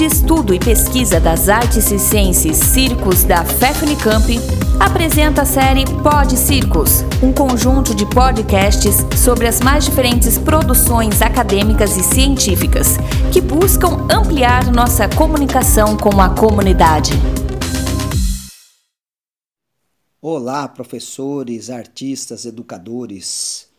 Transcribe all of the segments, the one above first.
de Estudo e Pesquisa das Artes Circenses Circos da FEFNICAMP, apresenta a série Pod Circos, um conjunto de podcasts sobre as mais diferentes produções acadêmicas e científicas que buscam ampliar nossa comunicação com a comunidade. Olá, professores, artistas, educadores.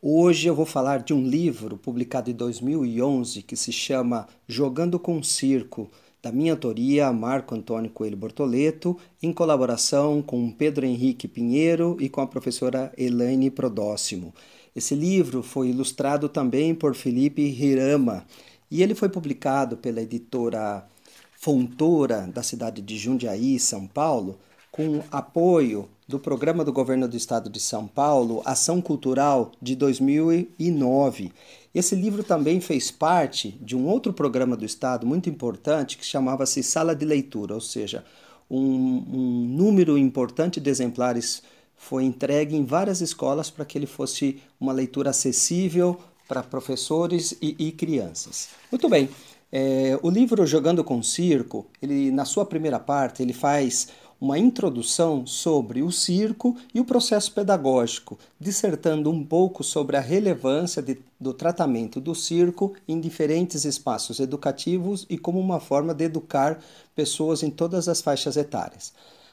Hoje eu vou falar de um livro publicado em 2011 que se chama Jogando com Circo, da minha autoria, Marco Antônio Coelho Bortoleto, em colaboração com Pedro Henrique Pinheiro e com a professora Elaine Prodóximo. Esse livro foi ilustrado também por Felipe Hirama e ele foi publicado pela editora Fontoura, da cidade de Jundiaí, São Paulo, com apoio do Programa do Governo do Estado de São Paulo, Ação Cultural de 2009. Esse livro também fez parte de um outro programa do Estado muito importante que chamava-se Sala de Leitura, ou seja, um, um número importante de exemplares foi entregue em várias escolas para que ele fosse uma leitura acessível para professores e, e crianças. Muito bem, é, o livro Jogando com Circo, ele na sua primeira parte ele faz uma introdução sobre o circo e o processo pedagógico, dissertando um pouco sobre a relevância de, do tratamento do circo em diferentes espaços educativos e como uma forma de educar pessoas em todas as faixas etárias.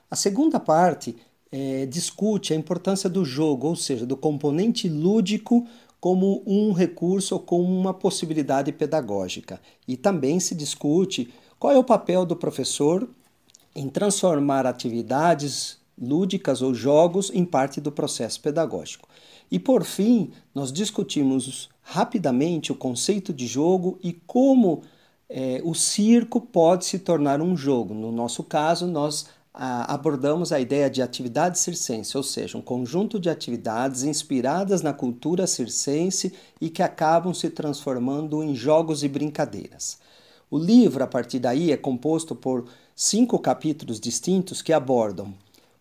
A segunda parte é, discute a importância do jogo, ou seja, do componente lúdico como um recurso ou como uma possibilidade pedagógica. E também se discute qual é o papel do professor em transformar atividades lúdicas ou jogos em parte do processo pedagógico. E por fim, nós discutimos rapidamente o conceito de jogo e como é, o circo pode se tornar um jogo. No nosso caso, nós abordamos a ideia de atividade circense, ou seja, um conjunto de atividades inspiradas na cultura circense e que acabam se transformando em jogos e brincadeiras. O livro, a partir daí, é composto por cinco capítulos distintos que abordam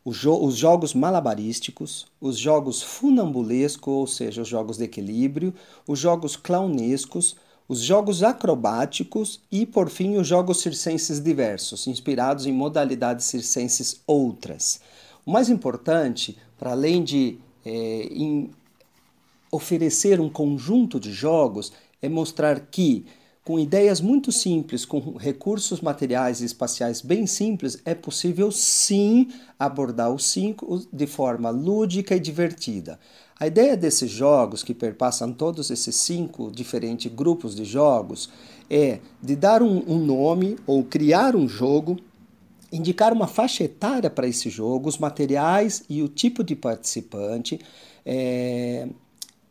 jo os jogos malabarísticos, os jogos funambulescos, ou seja, os jogos de equilíbrio, os jogos clownescos, os jogos acrobáticos e, por fim, os jogos circenses diversos, inspirados em modalidades circenses outras. O mais importante, para além de é, oferecer um conjunto de jogos, é mostrar que com ideias muito simples, com recursos materiais e espaciais bem simples, é possível sim abordar os cinco de forma lúdica e divertida. A ideia desses jogos, que perpassam todos esses cinco diferentes grupos de jogos, é de dar um, um nome ou criar um jogo, indicar uma faixa etária para esse jogo, os materiais e o tipo de participante. É,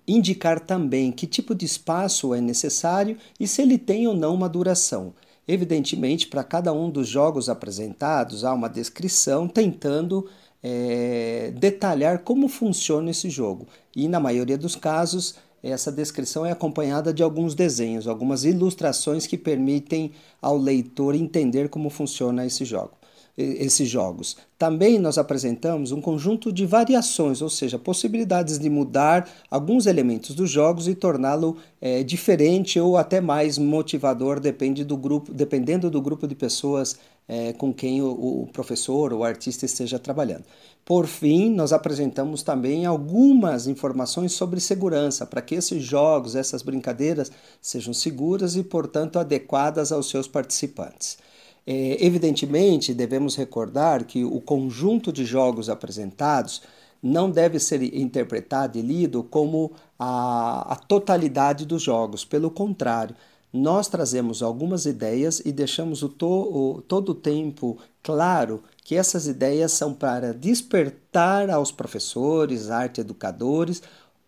indicar também que tipo de espaço é necessário e se ele tem ou não uma duração. Evidentemente, para cada um dos jogos apresentados, há uma descrição tentando é, detalhar como funciona esse jogo. E na maioria dos casos, essa descrição é acompanhada de alguns desenhos, algumas ilustrações que permitem ao leitor entender como funciona esse jogo esses jogos. Também nós apresentamos um conjunto de variações, ou seja, possibilidades de mudar alguns elementos dos jogos e torná-lo é, diferente ou até mais motivador, depende do grupo, dependendo do grupo de pessoas é, com quem o, o professor ou o artista esteja trabalhando. Por fim, nós apresentamos também algumas informações sobre segurança, para que esses jogos, essas brincadeiras, sejam seguras e, portanto, adequadas aos seus participantes. É, evidentemente, devemos recordar que o conjunto de jogos apresentados não deve ser interpretado e lido como a, a totalidade dos jogos. Pelo contrário, nós trazemos algumas ideias e deixamos o, to, o todo o tempo claro que essas ideias são para despertar aos professores, arte educadores,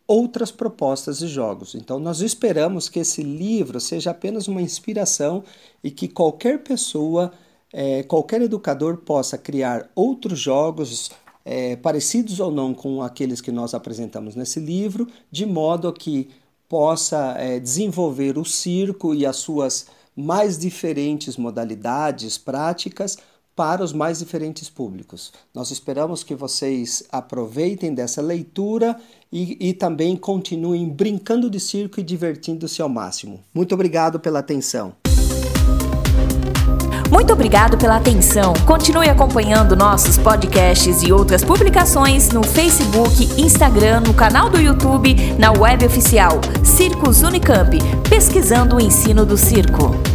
outras propostas de jogos. Então, nós esperamos que esse livro seja apenas uma inspiração e que qualquer pessoa, é, qualquer educador possa criar outros jogos. É, parecidos ou não com aqueles que nós apresentamos nesse livro, de modo que possa é, desenvolver o circo e as suas mais diferentes modalidades práticas para os mais diferentes públicos. Nós esperamos que vocês aproveitem dessa leitura e, e também continuem brincando de circo e divertindo-se ao máximo. Muito obrigado pela atenção. Muito obrigado pela atenção. Continue acompanhando nossos podcasts e outras publicações no Facebook, Instagram, no canal do YouTube, na web oficial Circos Unicamp, pesquisando o ensino do circo.